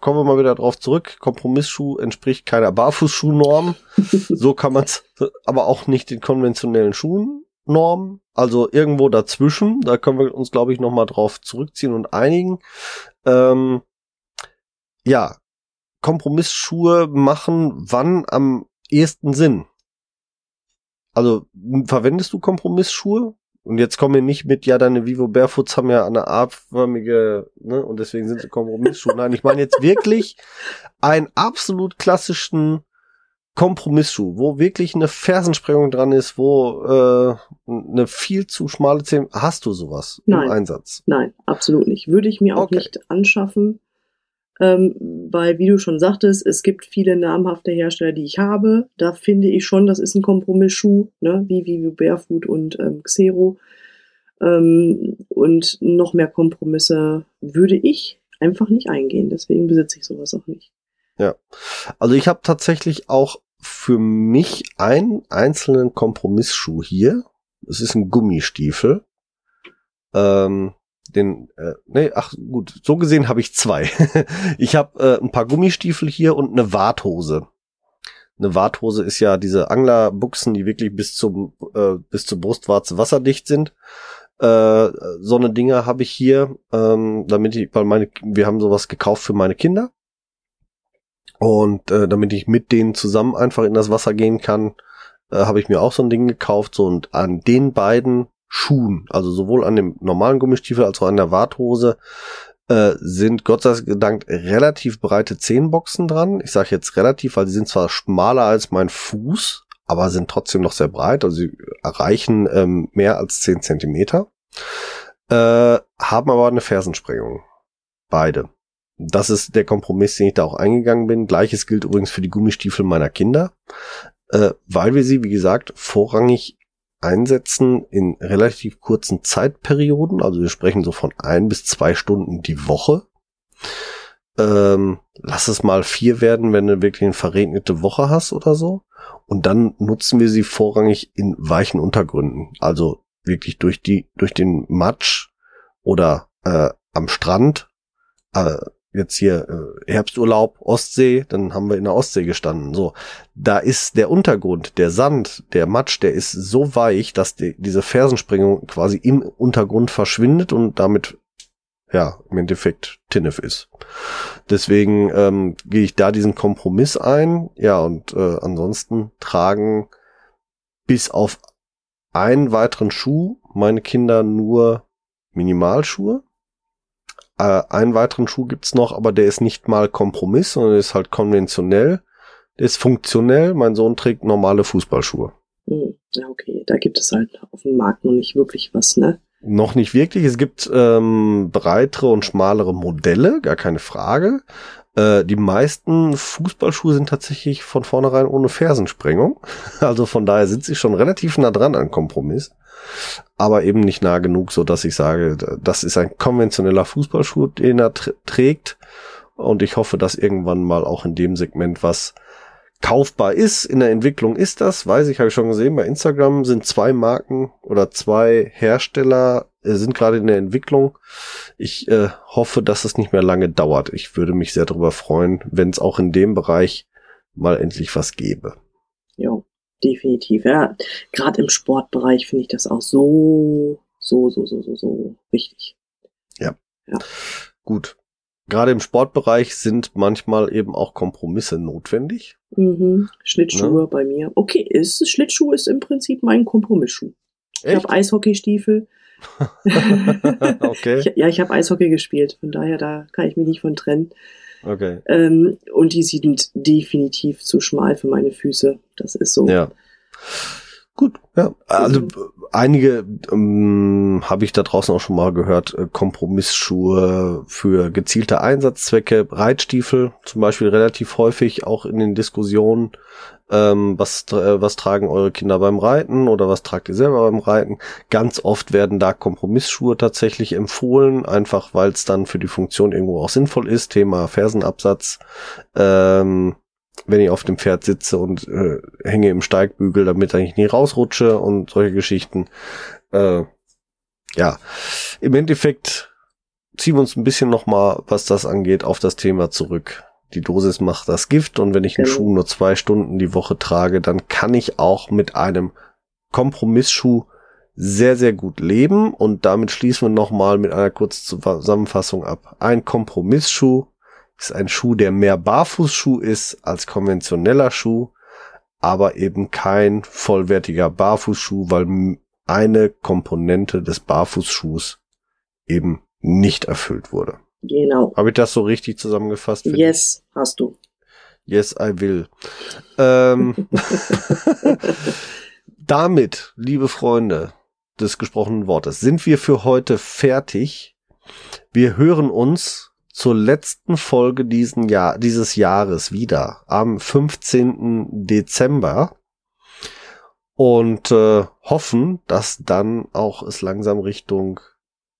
kommen wir mal wieder drauf zurück. Kompromissschuh entspricht keiner Barfußschuhnorm. so kann man es aber auch nicht den konventionellen Schuhen Norm, also irgendwo dazwischen. Da können wir uns, glaube ich, nochmal drauf zurückziehen und einigen. Ähm, ja, Kompromissschuhe machen wann am ehesten Sinn? Also verwendest du Kompromissschuhe? Und jetzt kommen wir nicht mit, ja, deine Vivo Barefoots haben ja eine artförmige, ne, und deswegen sind sie Kompromissschuhe. Nein, ich meine jetzt wirklich einen absolut klassischen Kompromissschuh, wo wirklich eine Fersensprengung dran ist, wo äh, eine viel zu schmale Zähne. Hast du sowas Nein. im Einsatz? Nein, absolut nicht. Würde ich mir auch okay. nicht anschaffen, ähm, weil, wie du schon sagtest, es gibt viele namhafte Hersteller, die ich habe. Da finde ich schon, das ist ein Kompromissschuh, ne? wie wie Barefoot und ähm, Xero. Ähm, und noch mehr Kompromisse würde ich einfach nicht eingehen. Deswegen besitze ich sowas auch nicht. Ja, also ich habe tatsächlich auch für mich einen einzelnen Kompromissschuh hier. Es ist ein Gummistiefel. Ähm, den, äh, nee, ach gut, so gesehen habe ich zwei. ich habe äh, ein paar Gummistiefel hier und eine Warthose. Eine Warthose ist ja diese Anglerbuchsen, die wirklich bis zum äh, bis zur Brustwarze wasserdicht sind. Äh, so eine Dinger habe ich hier, ähm, damit ich, weil meine, wir haben sowas gekauft für meine Kinder und äh, damit ich mit denen zusammen einfach in das Wasser gehen kann, äh, habe ich mir auch so ein Ding gekauft. So und an den beiden Schuhen, also sowohl an dem normalen Gummistiefel als auch an der Warthose, äh, sind Gott sei Dank relativ breite Zehenboxen dran. Ich sage jetzt relativ, weil sie sind zwar schmaler als mein Fuß, aber sind trotzdem noch sehr breit. Also sie erreichen ähm, mehr als zehn Zentimeter. Äh, haben aber eine Fersensprengung. Beide das ist der Kompromiss, den ich da auch eingegangen bin. Gleiches gilt übrigens für die Gummistiefel meiner Kinder, äh, weil wir sie, wie gesagt, vorrangig einsetzen in relativ kurzen Zeitperioden. Also wir sprechen so von ein bis zwei Stunden die Woche. Ähm, lass es mal vier werden, wenn du wirklich eine verregnete Woche hast oder so. Und dann nutzen wir sie vorrangig in weichen Untergründen. Also wirklich durch die, durch den Matsch oder äh, am Strand. Äh, jetzt hier äh, Herbsturlaub, Ostsee, dann haben wir in der Ostsee gestanden. So, da ist der Untergrund, der Sand, der Matsch, der ist so weich, dass die, diese Fersensprengung quasi im Untergrund verschwindet und damit ja im Endeffekt Tinnef ist. Deswegen ähm, gehe ich da diesen Kompromiss ein. Ja und äh, ansonsten tragen bis auf einen weiteren Schuh meine Kinder nur Minimalschuhe äh, einen weiteren Schuh gibt's noch, aber der ist nicht mal Kompromiss, sondern ist halt konventionell. Der ist funktionell. Mein Sohn trägt normale Fußballschuhe. Hm, ja, okay. Da gibt es halt auf dem Markt noch nicht wirklich was, ne? Noch nicht wirklich. Es gibt ähm, breitere und schmalere Modelle, gar keine Frage. Äh, die meisten Fußballschuhe sind tatsächlich von vornherein ohne Fersensprengung. Also von daher sind sie schon relativ nah dran an Kompromiss aber eben nicht nah genug, so dass ich sage, das ist ein konventioneller Fußballschuh, den er trägt. Und ich hoffe, dass irgendwann mal auch in dem Segment was kaufbar ist. In der Entwicklung ist das, weiß ich, habe ich schon gesehen. Bei Instagram sind zwei Marken oder zwei Hersteller äh, sind gerade in der Entwicklung. Ich äh, hoffe, dass es nicht mehr lange dauert. Ich würde mich sehr darüber freuen, wenn es auch in dem Bereich mal endlich was gäbe. Jo definitiv. Ja, gerade im Sportbereich finde ich das auch so, so, so, so, so, so wichtig. Ja. ja. Gut. gerade im Sportbereich sind manchmal eben auch Kompromisse notwendig. Mhm. Schlittschuhe ja. bei mir. Okay, ist Schlittschuh ist im Prinzip mein Kompromissschuh. Echt? Ich habe Eishockeystiefel. okay. Ich, ja, ich habe Eishockey gespielt, von daher da kann ich mich nicht von trennen. Okay. Ähm, und die sind definitiv zu schmal für meine Füße. Das ist so. Ja. Gut, ja. Also einige ähm, habe ich da draußen auch schon mal gehört, äh, Kompromissschuhe für gezielte Einsatzzwecke, Reitstiefel zum Beispiel relativ häufig auch in den Diskussionen, ähm, was, äh, was tragen eure Kinder beim Reiten oder was tragt ihr selber beim Reiten. Ganz oft werden da Kompromissschuhe tatsächlich empfohlen, einfach weil es dann für die Funktion irgendwo auch sinnvoll ist. Thema Fersenabsatz. Ähm, wenn ich auf dem Pferd sitze und äh, hänge im Steigbügel, damit ich nie rausrutsche und solche Geschichten. Äh, ja, im Endeffekt ziehen wir uns ein bisschen nochmal, was das angeht, auf das Thema zurück. Die Dosis macht das Gift und wenn ich einen genau. Schuh nur zwei Stunden die Woche trage, dann kann ich auch mit einem Kompromissschuh sehr, sehr gut leben und damit schließen wir nochmal mit einer kurzen Zusammenfassung ab. Ein Kompromissschuh ist ein Schuh, der mehr Barfußschuh ist als konventioneller Schuh, aber eben kein vollwertiger Barfußschuh, weil eine Komponente des Barfußschuhs eben nicht erfüllt wurde. Genau. Habe ich das so richtig zusammengefasst? Yes, dich? hast du. Yes, I will. ähm, damit, liebe Freunde des gesprochenen Wortes, sind wir für heute fertig. Wir hören uns zur letzten Folge diesen Jahr, dieses Jahres wieder am 15. Dezember und äh, hoffen, dass dann auch es langsam Richtung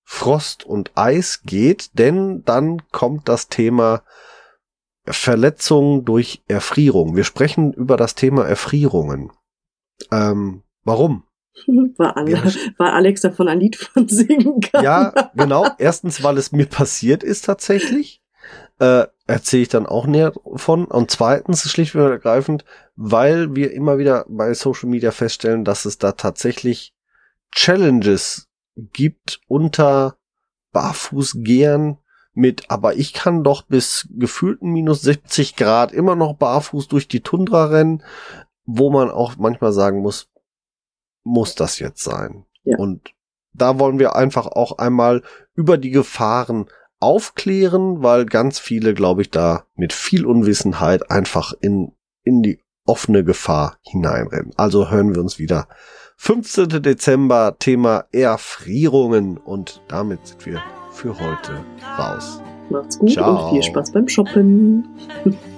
Frost und Eis geht, denn dann kommt das Thema Verletzungen durch Erfrierung. Wir sprechen über das Thema Erfrierungen. Ähm, warum? Weil, Alex davon ein Lied von singen kann. Ja, genau. Erstens, weil es mir passiert ist tatsächlich. Äh, erzähle ich dann auch näher von. Und zweitens, schlicht und ergreifend, weil wir immer wieder bei Social Media feststellen, dass es da tatsächlich Challenges gibt unter Barfußgehern mit, aber ich kann doch bis gefühlten minus 70 Grad immer noch barfuß durch die Tundra rennen, wo man auch manchmal sagen muss, muss das jetzt sein? Ja. Und da wollen wir einfach auch einmal über die Gefahren aufklären, weil ganz viele, glaube ich, da mit viel Unwissenheit einfach in, in die offene Gefahr hineinrennen. Also hören wir uns wieder. 15. Dezember, Thema Erfrierungen und damit sind wir für heute raus. Macht's gut Ciao. und viel Spaß beim Shoppen.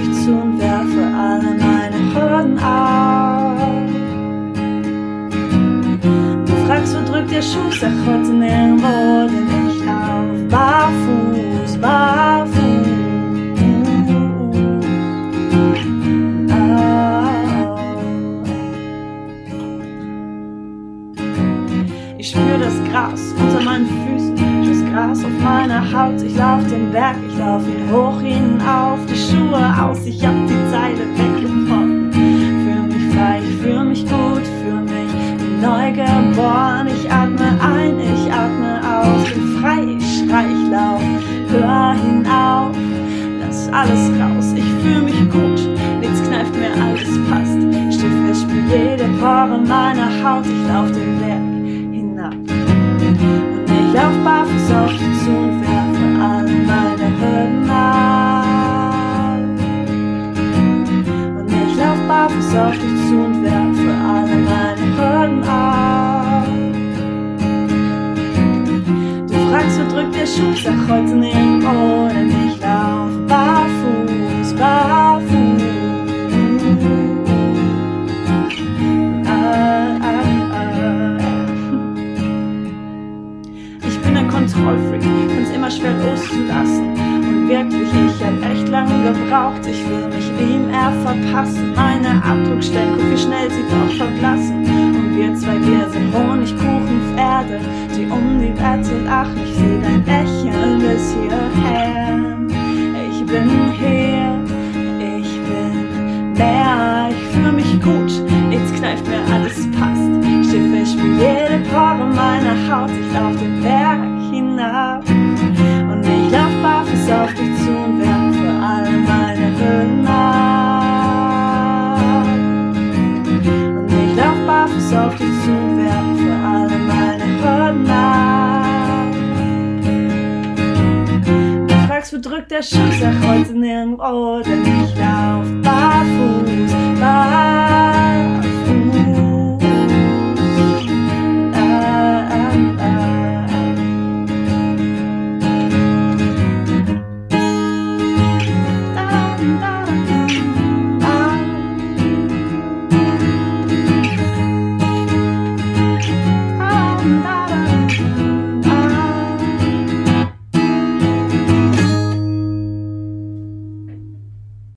Dich zu und werfe alle meine Hürden ab. Du fragst, wo drückt der Schuh? Sag heute nirgendwo, denn ich lauf ihn hoch hinauf. Die Schuhe aus, ich hab die Zeile weggebrochen. Fühl mich frei, ich fühl mich gut, fühl mich neu geboren. Ich atme ein, ich atme aus. Bin frei, ich schrei, ich lauf, hör hinauf. Lass alles raus, ich fühl mich gut. Nichts kneift mir, alles passt. Steh fest, spür jede Pore meiner Haut. Ich lauf den barfuß auf dich zu und werfe alle meine Hürden ab. Du fragst, wo drückt der Schuh? Sag heute nirgendwo, denn ich lauf barfuß, barfuß. Kontrollfreak, find's immer schwer loszulassen. Wirklich, ich hab echt lange gebraucht, ich will mich ihm eher verpassen. Meine Abdruckstellen, guck wie schnell sie doch verblassen. Und wir zwei, wir sind Honigkuchenpferde, die um die Wette lachen. Ich seh dein Lächeln bis hierher. Ich bin hier, ich bin mehr, ich fühle mich gut, nichts kneift mir, alles passt. Schiffe spiel jede Pore meiner Haut, ich lauf den Berg hinab. Auf dich zu und werfe alle meine Hürden ab. Und ich lauf barfuß auf dich zu und werfe alle meine Hürden ab. Du fragst, wo drückt der Schuh, sag heute nirgendwo, denn ich lauf barfuß.